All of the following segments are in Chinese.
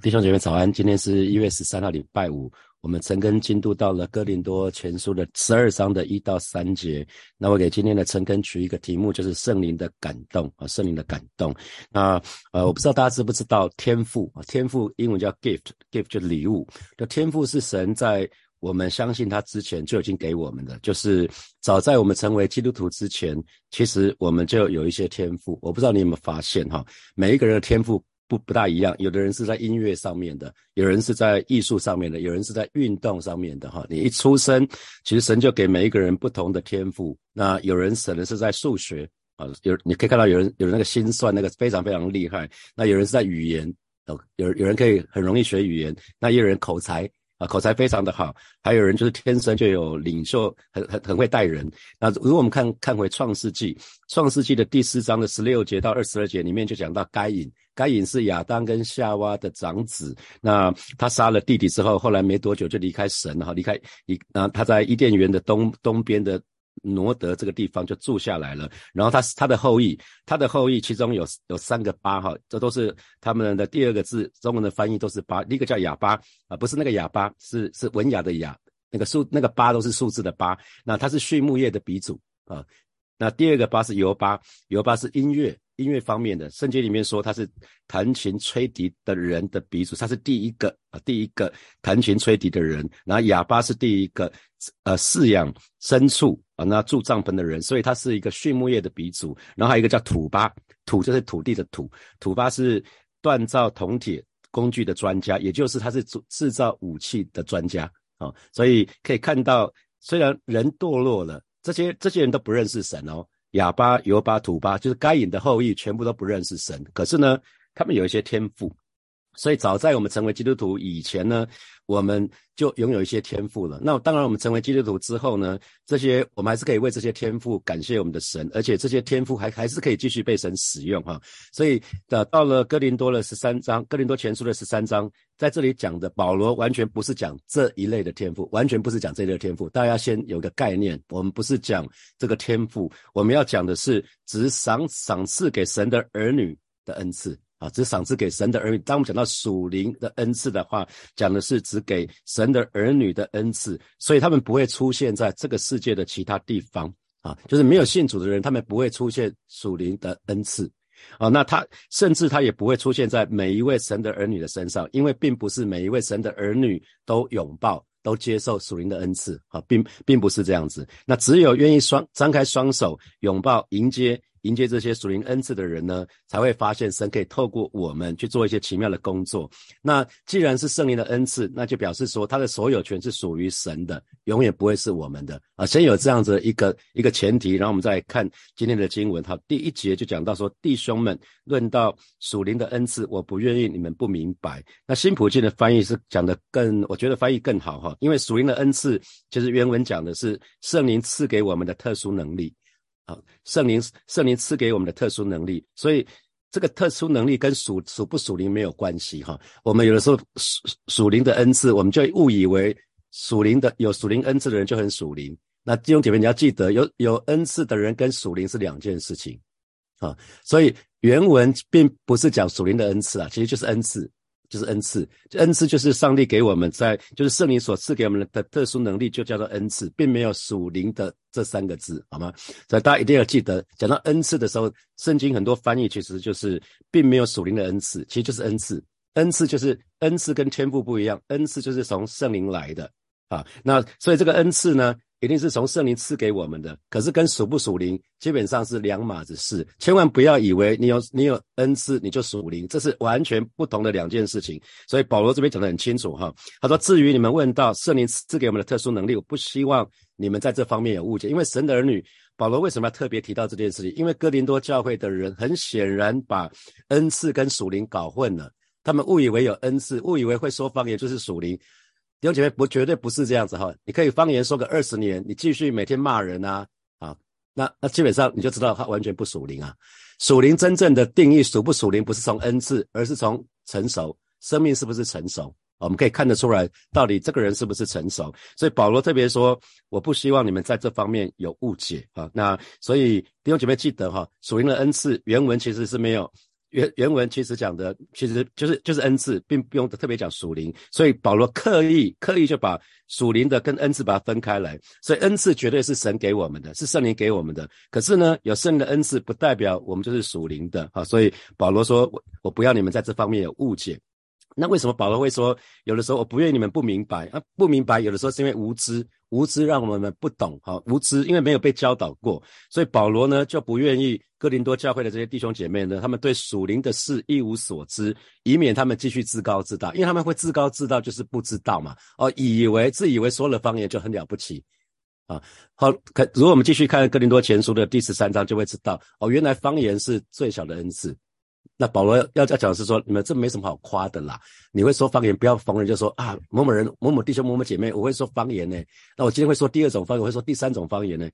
弟兄姐妹早安，今天是一月十三号，礼拜五。我们陈根进度到了哥林多前书的十二章的一到三节。那我给今天的陈根取一个题目，就是圣灵的感动啊，圣灵的感动。那呃，我不知道大家知不知道天赋啊，天赋英文叫 gift，gift 就是礼物。就天赋是神在我们相信他之前就已经给我们的，就是早在我们成为基督徒之前，其实我们就有一些天赋。我不知道你有没有发现哈，每一个人的天赋。不不大一样，有的人是在音乐上面的，有人是在艺术上面的，有人是在运动上面的哈。你一出生，其实神就给每一个人不同的天赋。那有人可能是在数学啊，有你可以看到有人有人那个心算那个非常非常厉害。那有人是在语言，哦，有有人可以很容易学语言。那也有人口才。啊，口才非常的好，还有人就是天生就有领袖，很很很会带人。那如果我们看看回创世纪，创世纪的第四章的十六节到二十二节里面就讲到该隐，该隐是亚当跟夏娃的长子。那他杀了弟弟之后，后来没多久就离开神哈，离开一啊，他在伊甸园的东东边的。挪得这个地方就住下来了，然后他他的后裔，他的后裔其中有有三个巴哈，这都是他们的第二个字，中文的翻译都是巴，一个叫哑巴啊，不是那个哑巴，是是文雅的雅，那个数那个巴都是数字的巴，那他是畜牧业的鼻祖啊，那第二个巴是尤巴，尤巴是音乐。音乐方面的圣经里面说他是弹琴吹笛的人的鼻祖，他是第一个啊，第一个弹琴吹笛的人。然后哑巴是第一个呃饲养牲畜啊，那住帐篷的人，所以他是一个畜牧业的鼻祖。然后还有一个叫土巴，土就是土地的土，土巴是锻造铜铁工具的专家，也就是他是制制造武器的专家啊。所以可以看到，虽然人堕落了，这些这些人都不认识神哦。哑巴、尤巴、土巴，就是该隐的后裔，全部都不认识神。可是呢，他们有一些天赋，所以早在我们成为基督徒以前呢。我们就拥有一些天赋了。那当然，我们成为基督徒之后呢，这些我们还是可以为这些天赋感谢我们的神，而且这些天赋还还是可以继续被神使用哈。所以的到了哥林多的十三章，哥林多前书的十三章，在这里讲的保罗完全不是讲这一类的天赋，完全不是讲这一类天赋。大家先有个概念，我们不是讲这个天赋，我们要讲的是只赏赏赐给神的儿女的恩赐。啊，只赏赐给神的儿女。当我们讲到属灵的恩赐的话，讲的是只给神的儿女的恩赐，所以他们不会出现在这个世界的其他地方。啊，就是没有信主的人，他们不会出现属灵的恩赐。啊，那他甚至他也不会出现在每一位神的儿女的身上，因为并不是每一位神的儿女都拥抱、都接受属灵的恩赐。啊，并并不是这样子。那只有愿意双张开双手拥抱、迎接。迎接这些属灵恩赐的人呢，才会发现神可以透过我们去做一些奇妙的工作。那既然是圣灵的恩赐，那就表示说他的所有权是属于神的，永远不会是我们的啊。先有这样子一个一个前提，然后我们再看今天的经文。好，第一节就讲到说，弟兄们，论到属灵的恩赐，我不愿意你们不明白。那新普金的翻译是讲的更，我觉得翻译更好哈，因为属灵的恩赐其实原文讲的是圣灵赐给我们的特殊能力。啊，圣灵圣灵赐给我们的特殊能力，所以这个特殊能力跟属属不属灵没有关系哈。我们有的时候属属灵的恩赐，我们就误以为属灵的有属灵恩赐的人就很属灵。那弟兄姐妹，你要记得，有有恩赐的人跟属灵是两件事情啊。所以原文并不是讲属灵的恩赐啊，其实就是恩赐。就是恩赐，恩赐就是上帝给我们在，就是圣灵所赐给我们的特殊能力，就叫做恩赐，并没有属灵的这三个字，好吗？所以大家一定要记得，讲到恩赐的时候，圣经很多翻译其实就是并没有属灵的恩赐，其实就是恩赐。恩赐就是恩赐跟天赋不一样，恩赐就是从圣灵来的啊。那所以这个恩赐呢？一定是从圣灵赐给我们的，可是跟属不属灵基本上是两码子事，千万不要以为你有你有恩赐你就属灵，这是完全不同的两件事情。所以保罗这边讲得很清楚哈，他说至于你们问到圣灵赐给我们的特殊能力，我不希望你们在这方面有误解，因为神的儿女，保罗为什么要特别提到这件事情？因为哥林多教会的人很显然把恩赐跟属灵搞混了，他们误以为有恩赐，误以为会说方言就是属灵。弟兄姐妹，不绝对不是这样子哈，你可以方言说个二十年，你继续每天骂人啊，啊，那那基本上你就知道他完全不属灵啊。属灵真正的定义属不属灵，不是从恩赐，而是从成熟，生命是不是成熟，我们可以看得出来，到底这个人是不是成熟。所以保罗特别说，我不希望你们在这方面有误解啊。那所以弟兄姐妹记得哈，属灵的恩赐原文其实是没有。原原文其实讲的其实就是就是恩赐，并不用特别讲属灵，所以保罗刻意刻意就把属灵的跟恩赐把它分开来，所以恩赐绝对是神给我们的，是圣灵给我们的。可是呢，有圣灵的恩赐不代表我们就是属灵的啊，所以保罗说我我不要你们在这方面有误解。那为什么保罗会说有的时候我不愿意你们不明白啊？不明白有的时候是因为无知。无知让我们不懂，哈，无知，因为没有被教导过，所以保罗呢就不愿意哥林多教会的这些弟兄姐妹呢，他们对属灵的事一无所知，以免他们继续自高自大，因为他们会自高自大，就是不知道嘛，哦，以为自以为说了方言就很了不起，啊，好，可如果我们继续看哥林多前书的第十三章，就会知道，哦，原来方言是最小的恩赐。那保罗要要讲的是说，你们这没什么好夸的啦。你会说方言，不要逢人就说啊，某某人、某某弟兄、某某姐妹，我会说方言呢。那我今天会说第二种方言，我会说第三种方言呢。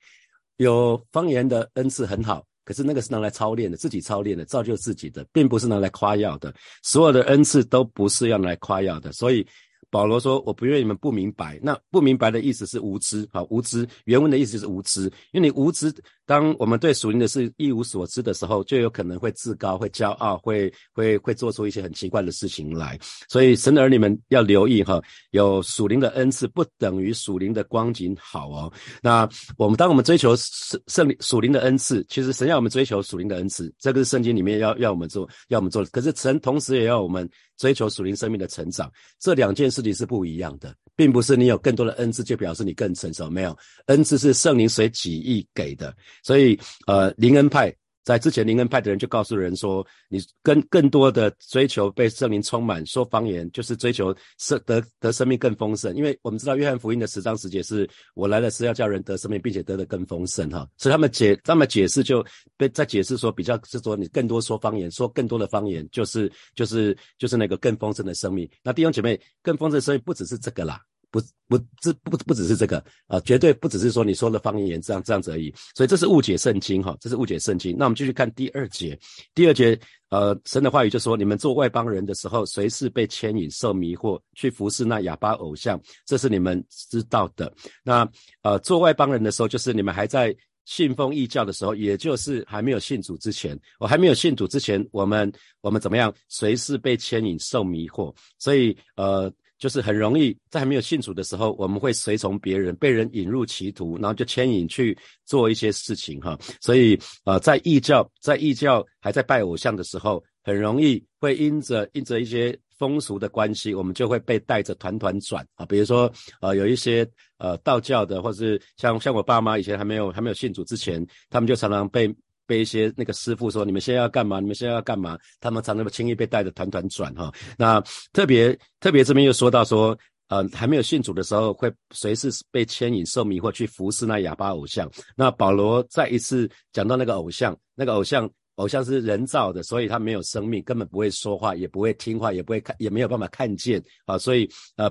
有方言的恩赐很好，可是那个是拿来操练的，自己操练的，造就自己的，并不是拿来夸耀的。所有的恩赐都不是要来夸耀的，所以。保罗说：“我不愿意你们不明白。那不明白的意思是无知，好无知。原文的意思就是无知，因为你无知。当我们对属灵的事一无所知的时候，就有可能会自高、会骄傲、会会会做出一些很奇怪的事情来。所以神的儿女们要留意哈，有属灵的恩赐不等于属灵的光景好哦。那我们当我们追求圣圣灵属灵的恩赐，其实神要我们追求属灵的恩赐，这个是圣经里面要要我们做，要我们做。可是神同时也要我们。”追求属灵生命的成长，这两件事情是不一样的，并不是你有更多的恩赐就表示你更成熟。没有，恩赐是圣灵随己意给的，所以呃，灵恩派。在之前灵恩派的人就告诉人说，你跟更多的追求被圣灵充满，说方言就是追求生得得生命更丰盛。因为我们知道约翰福音的十章十节是我来了是要叫人得生命，并且得的更丰盛哈。所以他们解他们解释就被在解释说比较是说你更多说方言，说更多的方言就是就是就是那个更丰盛的生命。那弟兄姐妹，更丰盛的生命不只是这个啦。不不，这不不只是这个啊，绝对不只是说你说的方言这样这样子而已，所以这是误解圣经哈，这是误解圣经。那我们继续看第二节，第二节呃，神的话语就说，你们做外邦人的时候，随时被牵引、受迷惑，去服侍那哑巴偶像，这是你们知道的。那呃，做外邦人的时候，就是你们还在信奉异教的时候，也就是还没有信主之前，我还没有信主之前，我们我们怎么样？随时被牵引、受迷惑，所以呃。就是很容易在还没有信主的时候，我们会随从别人，被人引入歧途，然后就牵引去做一些事情哈。所以呃，在异教在异教还在拜偶像的时候，很容易会因着因着一些风俗的关系，我们就会被带着团团转啊。比如说呃，有一些呃道教的，或是像像我爸妈以前还没有还没有信主之前，他们就常常被。被一些那个师傅说：“你们现在要干嘛？你们现在要干嘛？”他们常常轻易被带着团团转哈。那特别特别这边又说到说，呃，还没有信主的时候，会随时被牵引、受迷惑去服侍那哑巴偶像。那保罗再一次讲到那个偶像，那个偶像偶像是人造的，所以他没有生命，根本不会说话，也不会听话，也不会看，也没有办法看见啊。所以呃。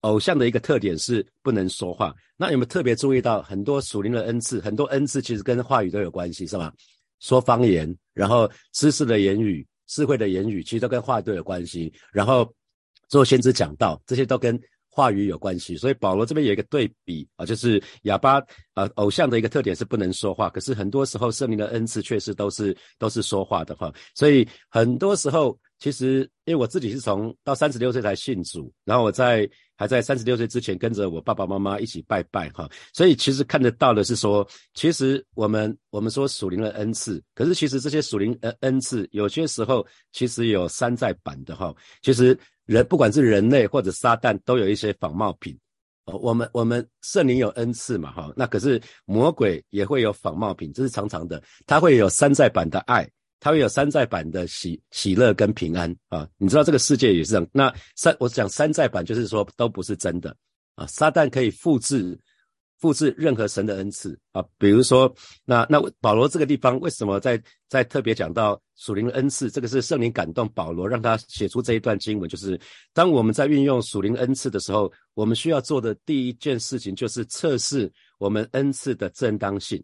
偶像的一个特点是不能说话。那有没有特别注意到很多属灵的恩赐？很多恩赐其实跟话语都有关系，是吧？说方言，然后知识的言语、智慧的言语，其实都跟话语都有关系。然后做先知讲道，这些都跟话语有关系。所以保罗这边有一个对比啊，就是哑巴啊，偶像的一个特点是不能说话。可是很多时候圣灵的恩赐确实都是都是说话的哈。所以很多时候，其实因为我自己是从到三十六岁才信主，然后我在。还在三十六岁之前跟着我爸爸妈妈一起拜拜哈，所以其实看得到的是说，其实我们我们说属灵的恩赐，可是其实这些属灵恩恩赐有些时候其实有山寨版的哈。其实人不管是人类或者撒旦都有一些仿冒品，哦我们我们圣灵有恩赐嘛哈，那可是魔鬼也会有仿冒品，这是常常的，他会有山寨版的爱。它会有山寨版的喜喜乐跟平安啊，你知道这个世界也是这样。那山我讲山寨版就是说都不是真的啊。撒旦可以复制复制任何神的恩赐啊，比如说那那保罗这个地方为什么在在特别讲到属灵的恩赐？这个是圣灵感动保罗让他写出这一段经文，就是当我们在运用属灵恩赐的时候，我们需要做的第一件事情就是测试我们恩赐的正当性。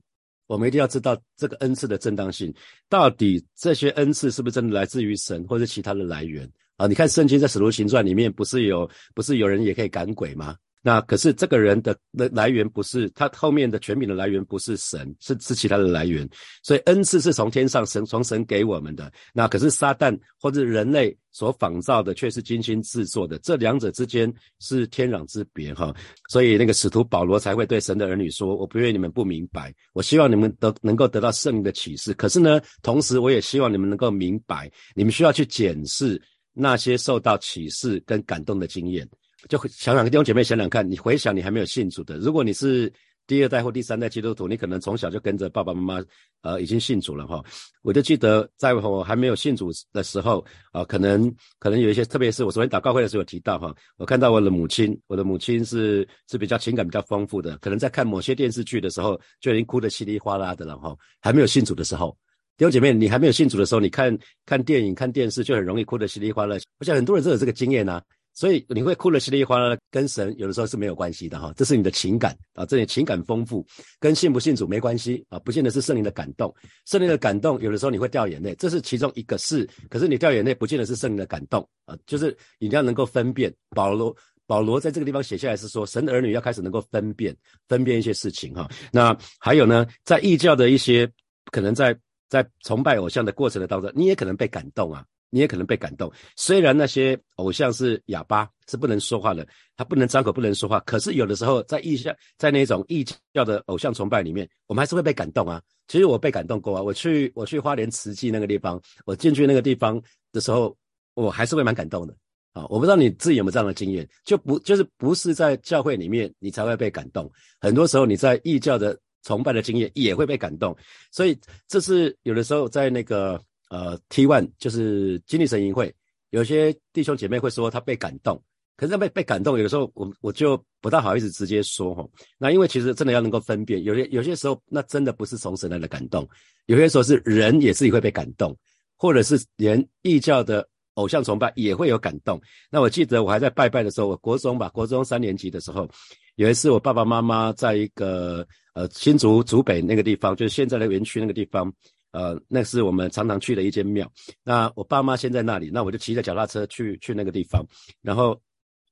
我们一定要知道这个恩赐的正当性，到底这些恩赐是不是真的来自于神，或者其他的来源啊？你看圣经在使徒行传里面，不是有不是有人也可以赶鬼吗？那可是这个人的的来源不是他后面的权柄的来源不是神，是是其他的来源。所以恩赐是从天上神从神给我们的。那可是撒旦或者人类所仿造的却是精心制作的，这两者之间是天壤之别哈。所以那个使徒保罗才会对神的儿女说：“我不愿意你们不明白，我希望你们都能够得到圣灵的启示。可是呢，同时我也希望你们能够明白，你们需要去检视那些受到启示跟感动的经验。”就想想弟兄姐妹想想看，你回想你还没有信主的，如果你是第二代或第三代基督徒，你可能从小就跟着爸爸妈妈，呃，已经信主了哈。我就记得在我还没有信主的时候，啊，可能可能有一些，特别是我昨天祷告会的时候有提到哈，我看到我的母亲，我的母亲是是比较情感比较丰富的，可能在看某些电视剧的时候就已经哭得稀里哗啦的了哈。还没有信主的时候，弟兄姐妹，你还没有信主的时候，你看看电影看电视就很容易哭得稀里哗啦。我想很多人都有这个经验呐。所以你会哭得稀里哗啦，跟神有的时候是没有关系的哈，这是你的情感啊，这里情感丰富，跟信不信主没关系啊，不见得是圣灵的感动，圣灵的感动有的时候你会掉眼泪，这是其中一个事，可是你掉眼泪不见得是圣灵的感动啊，就是你要能够分辨。保罗保罗在这个地方写下来是说，神的儿女要开始能够分辨分辨一些事情哈。那还有呢，在异教的一些可能在在崇拜偶像的过程的当中，你也可能被感动啊。你也可能被感动，虽然那些偶像是哑巴，是不能说话的，他不能张口，不能说话。可是有的时候在异教，在那种异教的偶像崇拜里面，我们还是会被感动啊。其实我被感动过啊，我去我去花莲慈济那个地方，我进去那个地方的时候，我还是会蛮感动的啊。我不知道你自己有没有这样的经验，就不就是不是在教会里面你才会被感动，很多时候你在异教的崇拜的经验也会被感动，所以这是有的时候在那个。呃，T one 就是经历神营会，有些弟兄姐妹会说他被感动，可是他被被感动，有的时候我我就不大好意思直接说哈。那因为其实真的要能够分辨，有些有些时候那真的不是从神来的感动，有些时候是人也自己会被感动，或者是连异教的偶像崇拜也会有感动。那我记得我还在拜拜的时候，我国中吧，国中三年级的时候，有一次我爸爸妈妈在一个呃新竹竹北那个地方，就是现在的园区那个地方。呃，那是我们常常去的一间庙。那我爸妈先在那里，那我就骑着脚踏车去去那个地方。然后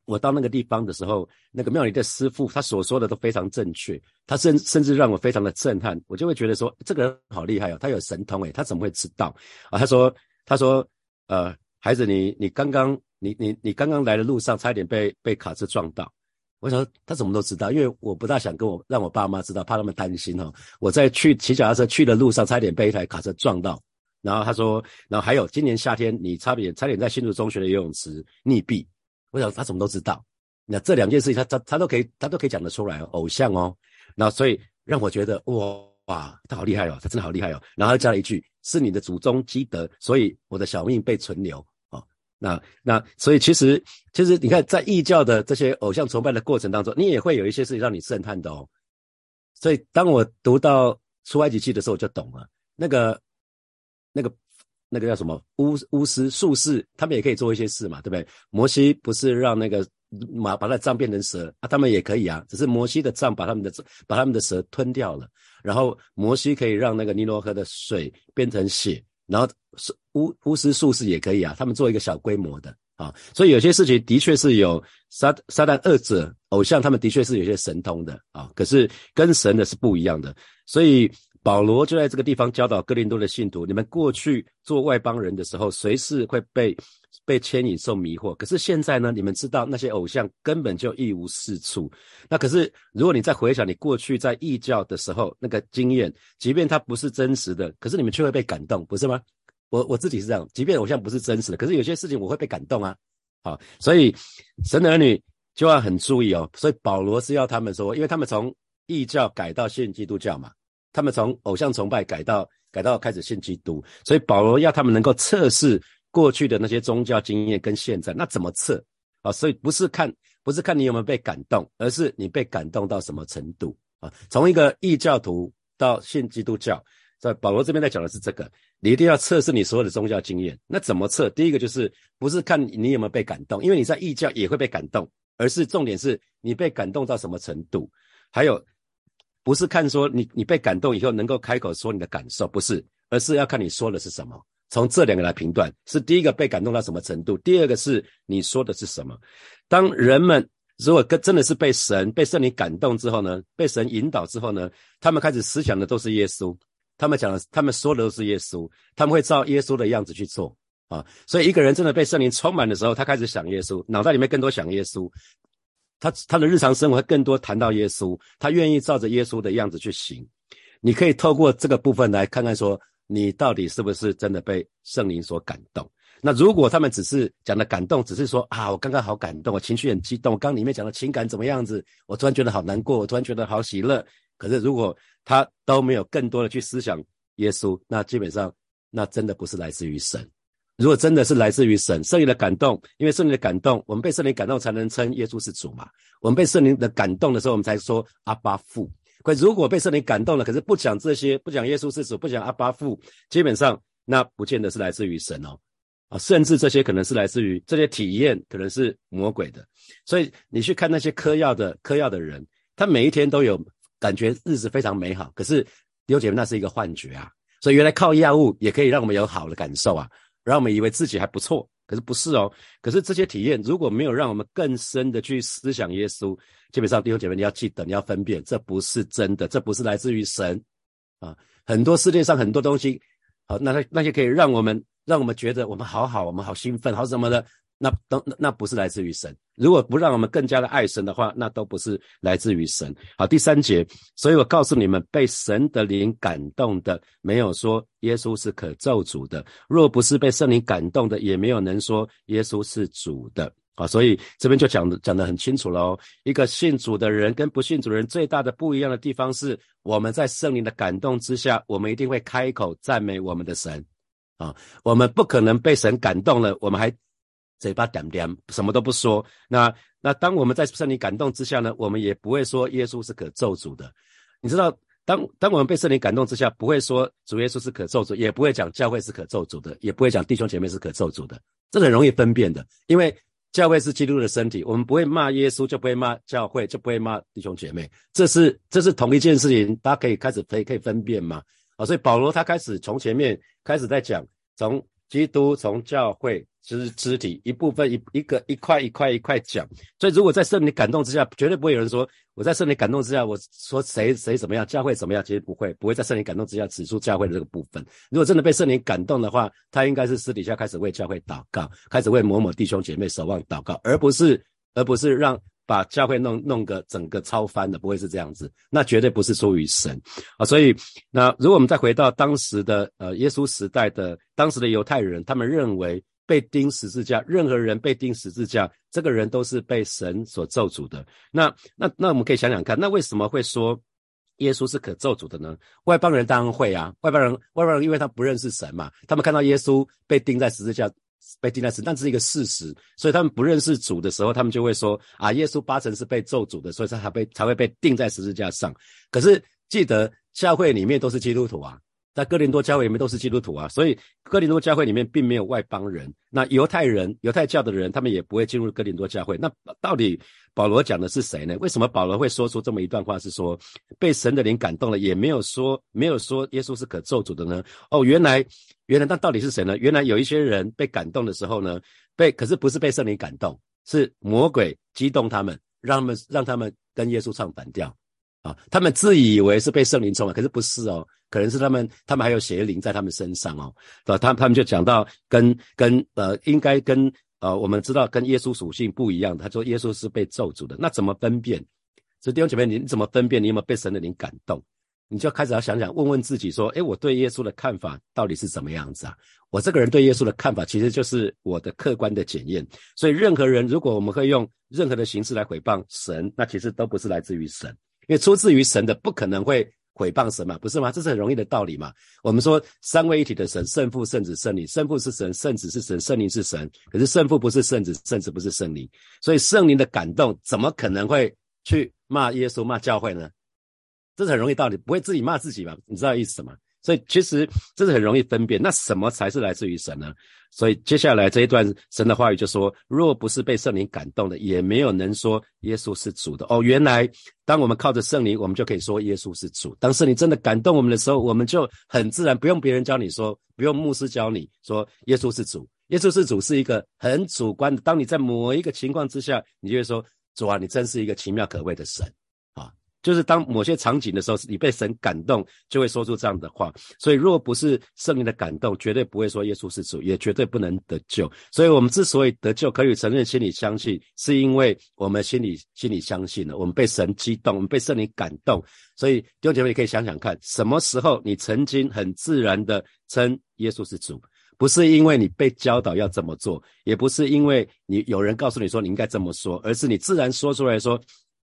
我到那个地方的时候，那个庙里的师傅他所说的都非常正确，他甚甚至让我非常的震撼。我就会觉得说，这个人好厉害哦，他有神通诶，他怎么会知道啊？他说，他说，呃，孩子，你你刚刚你你你刚刚来的路上，差点被被卡车撞到。我想他怎么都知道，因为我不大想跟我让我爸妈知道，怕他们担心哦。我在去骑脚踏车去的路上，差点被一台卡车撞到。然后他说，然后还有今年夏天你差点差点在新竹中学的游泳池溺毙。我想他怎么都知道，那这两件事情他他他都可以他都可以讲得出来，偶像哦。然后所以让我觉得哇哇，他好厉害哦，他真的好厉害哦。然后他加了一句，是你的祖宗积德，所以我的小命被存留。那那所以其实其实你看在异教的这些偶像崇拜的过程当中，你也会有一些事情让你震撼的哦。所以当我读到出埃及记的时候，我就懂了。那个那个那个叫什么巫巫师术士，他们也可以做一些事嘛，对不对？摩西不是让那个马把那杖变成蛇啊，他们也可以啊，只是摩西的杖把他们的把他们的蛇吞掉了，然后摩西可以让那个尼罗河的水变成血。然后是巫巫师术士也可以啊，他们做一个小规模的啊，所以有些事情的确是有撒撒旦二者偶像，他们的确是有些神通的啊，可是跟神的是不一样的。所以保罗就在这个地方教导哥林多的信徒：你们过去做外邦人的时候，随时会被被牵引受迷惑。可是现在呢，你们知道那些偶像根本就一无是处。那可是如果你再回想你过去在异教的时候那个经验，即便它不是真实的，可是你们却会被感动，不是吗？我我自己是这样，即便偶像不是真实的，可是有些事情我会被感动啊，好，所以神的儿女就要很注意哦。所以保罗是要他们说，因为他们从异教改到信基督教嘛，他们从偶像崇拜改到改到开始信基督，所以保罗要他们能够测试过去的那些宗教经验跟现在，那怎么测啊？所以不是看不是看你有没有被感动，而是你被感动到什么程度啊？从一个异教徒到信基督教。在保罗这边在讲的是这个，你一定要测试你所有的宗教经验。那怎么测？第一个就是不是看你有没有被感动，因为你在异教也会被感动，而是重点是你被感动到什么程度。还有，不是看说你你被感动以后能够开口说你的感受，不是，而是要看你说的是什么。从这两个来评断，是第一个被感动到什么程度，第二个是你说的是什么。当人们如果跟真的是被神、被圣灵感动之后呢，被神引导之后呢，他们开始思想的都是耶稣，他们讲的、他们说的都是耶稣，他们会照耶稣的样子去做啊。所以一个人真的被圣灵充满的时候，他开始想耶稣，脑袋里面更多想耶稣，他他的日常生活更多谈到耶稣，他愿意照着耶稣的样子去行。你可以透过这个部分来看看，说你到底是不是真的被圣灵所感动。那如果他们只是讲的感动，只是说啊，我刚刚好感动，我情绪很激动，刚里面讲的情感怎么样子，我突然觉得好难过，我突然觉得好喜乐。可是如果他都没有更多的去思想耶稣，那基本上那真的不是来自于神。如果真的是来自于神圣灵的感动，因为圣灵的感动，我们被圣灵感动才能称耶稣是主嘛。我们被圣灵的感动的时候，我们才说阿巴父。可如果被圣灵感动了，可是不讲这些，不讲耶稣是主，不讲阿巴父，基本上那不见得是来自于神哦。啊，甚至这些可能是来自于这些体验，可能是魔鬼的。所以你去看那些嗑药的嗑药的人，他每一天都有感觉日子非常美好，可是弟兄姐妹那是一个幻觉啊。所以原来靠药物也可以让我们有好的感受啊，让我们以为自己还不错，可是不是哦。可是这些体验如果没有让我们更深的去思想耶稣，基本上弟兄姐妹你要记得你要分辨，这不是真的，这不是来自于神啊。很多世界上很多东西，好，那那那些可以让我们。让我们觉得我们好好，我们好兴奋，好什么的，那都那不是来自于神。如果不让我们更加的爱神的话，那都不是来自于神。好，第三节，所以我告诉你们，被神的灵感动的，没有说耶稣是可咒主的；若不是被圣灵感动的，也没有能说耶稣是主的。啊，所以这边就讲的讲得很清楚了哦。一个信主的人跟不信主的人最大的不一样的地方是，我们在圣灵的感动之下，我们一定会开口赞美我们的神。啊，我们不可能被神感动了，我们还嘴巴点点，什么都不说。那那当我们在圣灵感动之下呢，我们也不会说耶稣是可咒诅的。你知道，当当我们被圣灵感动之下，不会说主耶稣是可咒诅，也不会讲教会是可咒诅的，也不会讲弟兄姐妹是可咒诅的。这很容易分辨的，因为教会是基督的身体，我们不会骂耶稣，就不会骂教会，就不会骂弟兄姐妹。这是这是同一件事情，大家可以开始可以可以分辨吗？啊，所以保罗他开始从前面开始在讲，从基督从教会就是肢体一部分一一个一块一块一块讲。所以如果在圣灵感动之下，绝对不会有人说我在圣灵感动之下，我说谁谁怎么样，教会怎么样，其实不会不会在圣灵感动之下指出教会的这个部分。如果真的被圣灵感动的话，他应该是私底下开始为教会祷告，开始为某某弟兄姐妹守望祷告，而不是而不是让。把教会弄弄个整个超翻的，不会是这样子，那绝对不是出于神啊！所以，那如果我们再回到当时的呃耶稣时代的当时的犹太人，他们认为被钉十字架，任何人被钉十字架，这个人都是被神所咒诅的。那那那我们可以想想看，那为什么会说耶稣是可咒诅的呢？外邦人当然会啊，外邦人外邦人因为他不认识神嘛，他们看到耶稣被钉在十字架。被钉在死，但是一个事实，所以他们不认识主的时候，他们就会说啊，耶稣八成是被咒诅的，所以他才被才会被钉在十字架上。可是记得教会里面都是基督徒啊，在哥林多教会里面都是基督徒啊，所以哥林多教会里面并没有外邦人。那犹太人、犹太教的人，他们也不会进入哥林多教会。那到底保罗讲的是谁呢？为什么保罗会说出这么一段话？是说被神的灵感动了，也没有说没有说耶稣是可咒诅的呢？哦，原来。原来那到底是谁呢？原来有一些人被感动的时候呢，被可是不是被圣灵感动，是魔鬼激动他们，让他们让他们跟耶稣唱反调啊！他们自以为是被圣灵充满，可是不是哦，可能是他们他们还有邪灵在他们身上哦，对吧？他他们就讲到跟跟呃，应该跟呃，我们知道跟耶稣属性不一样，他说耶稣是被咒诅的，那怎么分辨？所以弟兄姐妹，你怎么分辨？你有没有被神的灵感动？你就开始要想想，问问自己说：，诶，我对耶稣的看法到底是怎么样子啊？我这个人对耶稣的看法，其实就是我的客观的检验。所以，任何人如果我们会用任何的形式来毁谤神，那其实都不是来自于神，因为出自于神的不可能会毁谤神嘛，不是吗？这是很容易的道理嘛。我们说三位一体的神，圣父、圣子、圣灵，圣父是神，圣子是神，圣灵是神。可是圣父不是圣子，圣子不是圣灵，所以圣灵的感动怎么可能会去骂耶稣、骂教会呢？这是很容易道理，不会自己骂自己吧？你知道意思吗？所以其实这是很容易分辨。那什么才是来自于神呢？所以接下来这一段神的话语就说：若不是被圣灵感动的，也没有能说耶稣是主的。哦，原来当我们靠着圣灵，我们就可以说耶稣是主。当圣灵真的感动我们的时候，我们就很自然，不用别人教你说，不用牧师教你说耶稣是主。耶稣是主是一个很主观的。当你在某一个情况之下，你就会说主啊，你真是一个奇妙可畏的神。就是当某些场景的时候，你被神感动，就会说出这样的话。所以，若不是圣灵的感动，绝对不会说耶稣是主，也绝对不能得救。所以我们之所以得救，可以承认心里相信，是因为我们心里心里相信了，我们被神激动，我们被圣灵感动。所以弟兄姐妹，你可以想想看，什么时候你曾经很自然的称耶稣是主，不是因为你被教导要这么做，也不是因为你有人告诉你说你应该这么说，而是你自然说出来说，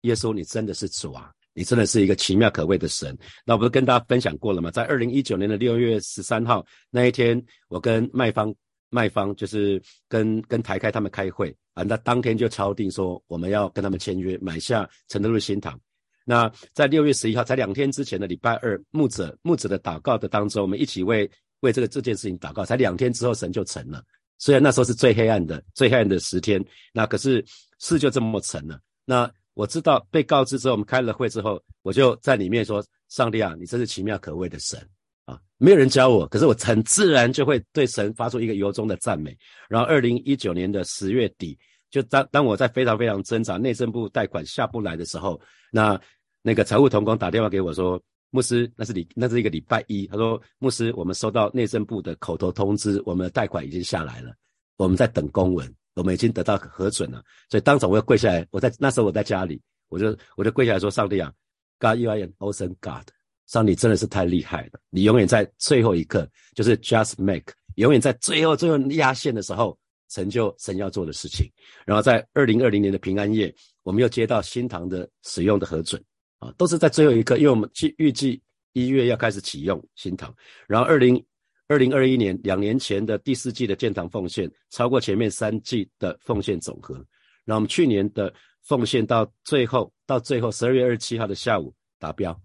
耶稣，你真的是主啊。你真的是一个奇妙可畏的神。那我不是跟大家分享过了吗？在二零一九年的六月十三号那一天，我跟卖方卖方就是跟跟台开他们开会啊，那当天就敲定说我们要跟他们签约买下承德路新堂。那在六月十一号，才两天之前的礼拜二，牧者牧者的祷告的当中，我们一起为为这个这件事情祷告。才两天之后，神就成了。虽然那时候是最黑暗的最黑暗的十天，那可是事就这么成了。那。我知道被告知之后，我们开了会之后，我就在里面说：“上帝啊，你真是奇妙可畏的神啊！”没有人教我，可是我很自然就会对神发出一个由衷的赞美。然后，二零一九年的十月底，就当当我在非常非常挣扎，内政部贷款下不来的时候，那那个财务同工打电话给我说：“牧师，那是礼，那是一个礼拜一。”他说：“牧师，我们收到内政部的口头通知，我们的贷款已经下来了，我们在等公文。”我们已经得到核准了，所以当场我要跪下来。我在那时候我在家里，我就我就跪下来说：“上帝啊，God you are an awesome God，上帝真的是太厉害了！你永远在最后一刻，就是 just make，永远在最后最后压线的时候成就神要做的事情。然后在二零二零年的平安夜，我们又接到新堂的使用的核准啊，都是在最后一刻，因为我们预预计一月要开始启用新堂，然后二零。二零二一年两年前的第四季的建堂奉献超过前面三季的奉献总和，那我们去年的奉献到最后到最后十二月二十七号的下午达标。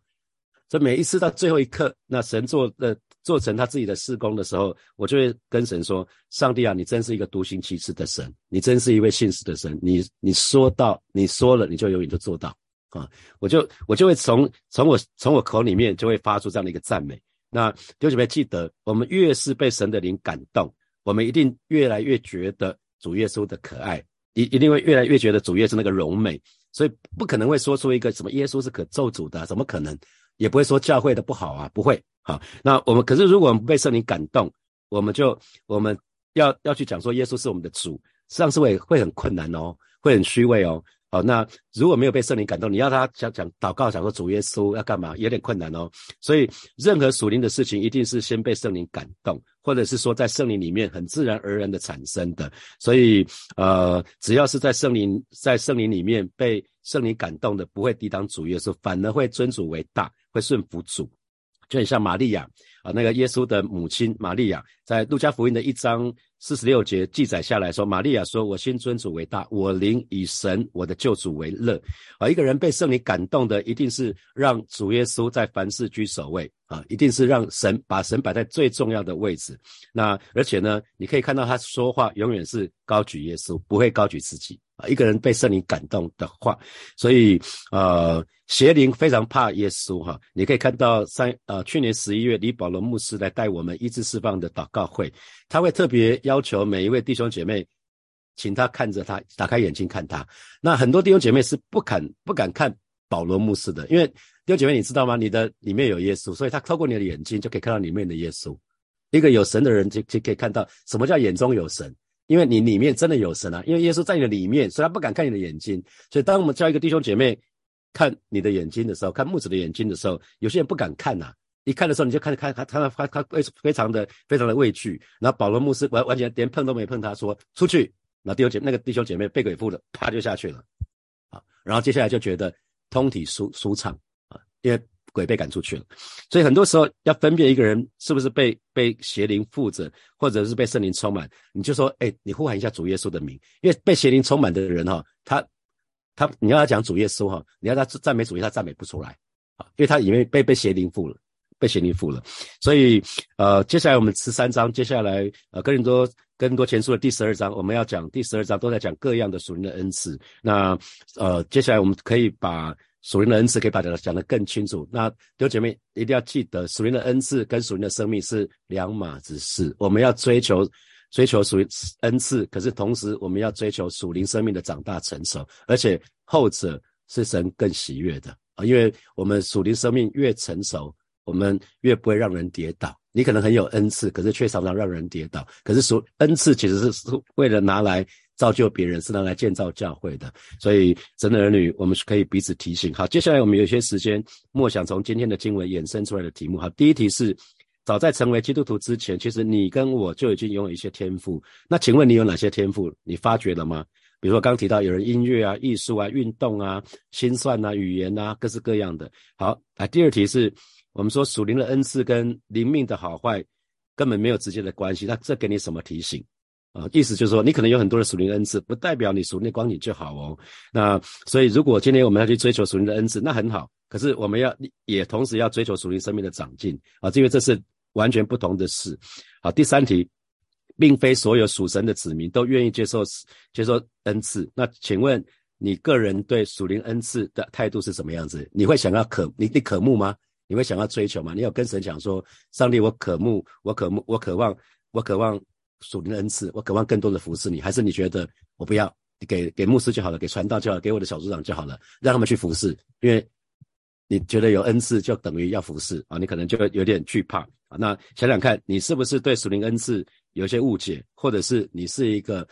这每一次到最后一刻，那神做的做成他自己的事工的时候，我就会跟神说：“上帝啊，你真是一个独行其事的神，你真是一位信实的神。你你说到你说了，你就永远都做到啊！”我就我就会从从我从我口里面就会发出这样的一个赞美。那弟兄姊妹记得，我们越是被神的灵感动，我们一定越来越觉得主耶稣的可爱，一一定会越来越觉得主耶稣那个柔美，所以不可能会说出一个什么耶稣是可咒诅的，怎么可能？也不会说教会的不好啊，不会。好，那我们可是如果我们被圣灵感动，我们就我们要要去讲说耶稣是我们的主，实际上是会会很困难哦，会很虚伪哦。好，那如果没有被圣灵感动，你要他讲讲祷告，讲说主耶稣要干嘛，有点困难哦。所以，任何属灵的事情，一定是先被圣灵感动，或者是说在圣灵里面很自然而然的产生的。所以，呃，只要是在圣灵在圣灵里面被圣灵感动的，不会抵挡主耶稣，反而会尊主为大，会顺服主，就很像玛利亚啊，那个耶稣的母亲玛利亚，在路加福音的一章。四十六节记载下来说，玛利亚说：“我心尊主为大，我灵以神我的救主为乐。”啊，一个人被圣灵感动的，一定是让主耶稣在凡事居首位啊，一定是让神把神摆在最重要的位置。那而且呢，你可以看到他说话永远是高举耶稣，不会高举自己。一个人被圣灵感动的话，所以呃。邪灵非常怕耶稣哈，你可以看到三呃去年十一月李保罗牧师来带我们医治释放的祷告会，他会特别要求每一位弟兄姐妹，请他看着他，打开眼睛看他。那很多弟兄姐妹是不敢不敢看保罗牧师的，因为弟兄姐妹你知道吗？你的里面有耶稣，所以他透过你的眼睛就可以看到里面的耶稣。一个有神的人就就可以看到什么叫眼中有神，因为你里面真的有神啊，因为耶稣在你的里面，所以他不敢看你的眼睛。所以当我们叫一个弟兄姐妹。看你的眼睛的时候，看木子的眼睛的时候，有些人不敢看呐。一看的时候，你就看看他，他他他非非常的非常的畏惧。然后保罗牧师完完全连碰都没碰，他说出去。那弟兄姐那个弟兄姐妹被鬼附了，啪就下去了。啊，然后接下来就觉得通体舒舒畅啊，因为鬼被赶出去了。所以很多时候要分辨一个人是不是被被邪灵附着，或者是被圣灵充满，你就说，哎，你呼喊一下主耶稣的名，因为被邪灵充满的人哈，他。他，你要他讲主耶稣哈，你要他赞美主耶稣，他赞美不出来啊，因为他里面被被邪灵附了，被邪灵附了。所以，呃，接下来我们十三章，接下来呃，哥林多哥林多前书的第十二章，我们要讲第十二章都在讲各样的属灵的恩赐。那呃，接下来我们可以把属灵的恩赐可以把它讲得更清楚。那弟兄姐妹一定要记得，属灵的恩赐跟属灵的生命是两码子事。我们要追求追求属于恩赐，可是同时我们要追求属灵生命的长大成熟，而且后者是神更喜悦的啊，因为我们属灵生命越成熟，我们越不会让人跌倒。你可能很有恩赐，可是却常常让人跌倒。可是属恩赐其实是为了拿来造就别人，是拿来建造教会的。所以神的儿女，我们是可以彼此提醒。好，接下来我们有些时间默想从今天的经文衍生出来的题目。好，第一题是。早在成为基督徒之前，其实你跟我就已经拥有一些天赋。那请问你有哪些天赋？你发觉了吗？比如说刚提到有人音乐啊、艺术啊、运动啊、心算啊、语言啊，各式各样的。好，来第二题是我们说属灵的恩赐跟灵命的好坏根本没有直接的关系。那这给你什么提醒啊？意思就是说，你可能有很多的属灵恩赐，不代表你属灵光景就好哦。那所以如果今天我们要去追求属灵的恩赐，那很好。可是我们要也同时要追求属灵生命的长进啊，因为这是。完全不同的事。好，第三题，并非所有属神的子民都愿意接受接受恩赐。那请问你个人对属灵恩赐的态度是什么样子？你会想要渴你你渴慕吗？你会想要追求吗？你有跟神讲说，上帝，我渴慕，我渴慕，我渴望，我渴望属灵的恩赐，我渴望更多的服侍你。还是你觉得我不要，你给给牧师就好了，给传道就好了，给我的小组长就好了，让他们去服侍，因为。你觉得有恩赐就等于要服侍啊？你可能就有点惧怕啊。那想想看，你是不是对属灵恩赐有些误解，或者是你是一个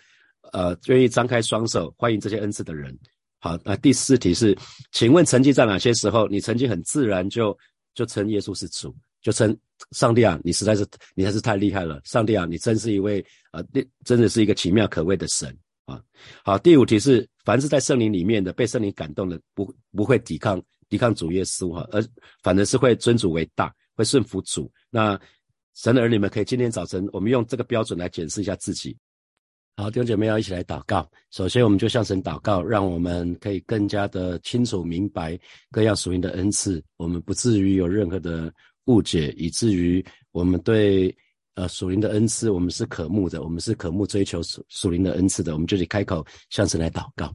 呃愿意张开双手欢迎这些恩赐的人？好，那第四题是，请问曾经在哪些时候，你曾经很自然就就称耶稣是主，就称上帝啊，你实在是你还是太厉害了，上帝啊，你真是一位啊，真的是一个奇妙可畏的神啊。好，第五题是，凡是在圣灵里面的，被圣灵感动的，不不会抵抗。抵抗主耶稣哈，而反而是会尊主为大，会顺服主。那神的儿女们可以今天早晨，我们用这个标准来检视一下自己。好，弟兄姐妹要一起来祷告。首先，我们就向神祷告，让我们可以更加的清楚明白各样属灵的恩赐，我们不至于有任何的误解，以至于我们对呃属灵的恩赐，我们是渴慕的，我们是渴慕追求属属灵的恩赐的，我们就得开口向神来祷告。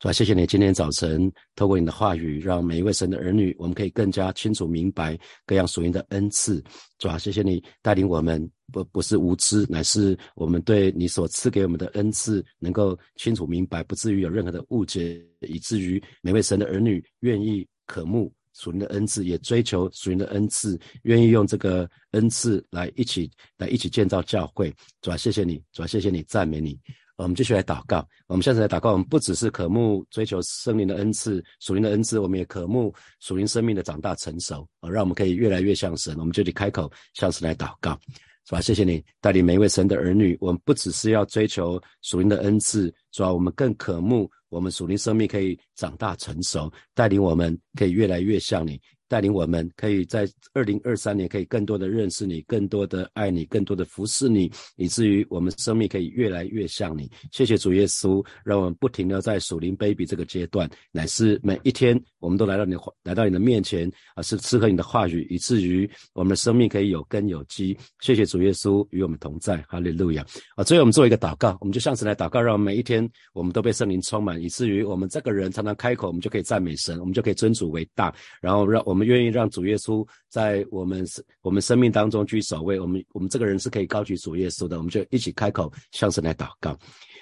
主啊，谢谢你今天早晨透过你的话语，让每一位神的儿女，我们可以更加清楚明白各样属灵的恩赐。主啊，谢谢你带领我们，不不是无知，乃是我们对你所赐给我们的恩赐能够清楚明白，不至于有任何的误解，以至于每位神的儿女愿意渴慕属灵的恩赐，也追求属灵的恩赐，愿意用这个恩赐来一起来一起建造教会。主啊，谢谢你，主啊，谢谢你，赞美你。我们继续来祷告。我们现在来祷告，我们不只是渴慕追求生灵的恩赐、属灵的恩赐，我们也渴慕属灵生命的长大成熟啊，让我们可以越来越像神。我们就得开口向神来祷告，是吧？谢谢你带领每一位神的儿女。我们不只是要追求属灵的恩赐，是吧？我们更渴慕我们属灵生命可以长大成熟，带领我们可以越来越像你。带领我们可以在二零二三年可以更多的认识你，更多的爱你，更多的服侍你，以至于我们生命可以越来越像你。谢谢主耶稣，让我们不停的在属灵 baby 这个阶段，乃是每一天我们都来到你来到你的面前啊，是适合你的话语，以至于我们的生命可以有根有基。谢谢主耶稣与我们同在，哈利路亚啊！最后我们做一个祷告，我们就向神来祷告，让每一天我们都被圣灵充满，以至于我们这个人常常开口，我们就可以赞美神，我们就可以尊主为大，然后让我们。我们愿意让主耶稣在我们生我们生命当中居首位，我们我们这个人是可以高举主耶稣的，我们就一起开口向神来祷告。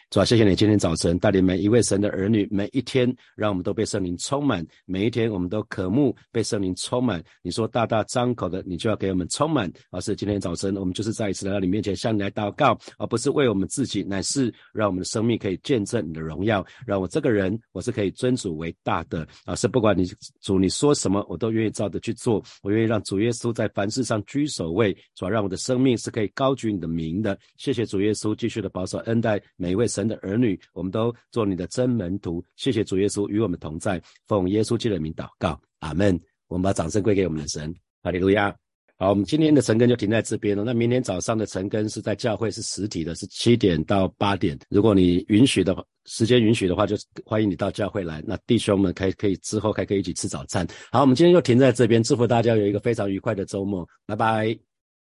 主啊，谢谢你今天早晨带领每一位神的儿女，每一天让我们都被圣灵充满，每一天我们都渴慕被圣灵充满。你说大大张口的，你就要给我们充满。而是今天早晨，我们就是再一次来到你面前向你来祷告，而不是为我们自己，乃是让我们的生命可以见证你的荣耀。让我这个人，我是可以尊主为大的。啊，是不管你主你说什么，我都愿意照着去做。我愿意让主耶稣在凡事上居首位，主要让我的生命是可以高举你的名的。谢谢主耶稣继续的保守恩待每一位。神的儿女，我们都做你的真门徒。谢谢主耶稣与我们同在，奉耶稣基督的名祷告，阿门。我们把掌声归给我们的神，哈利路亚。好，我们今天的晨更就停在这边了。那明天早上的晨更是在教会，是实体的，是七点到八点。如果你允许的话，时间允许的话，就欢迎你到教会来。那弟兄们可以可以之后还可以一起吃早餐。好，我们今天就停在这边，祝福大家有一个非常愉快的周末，拜拜。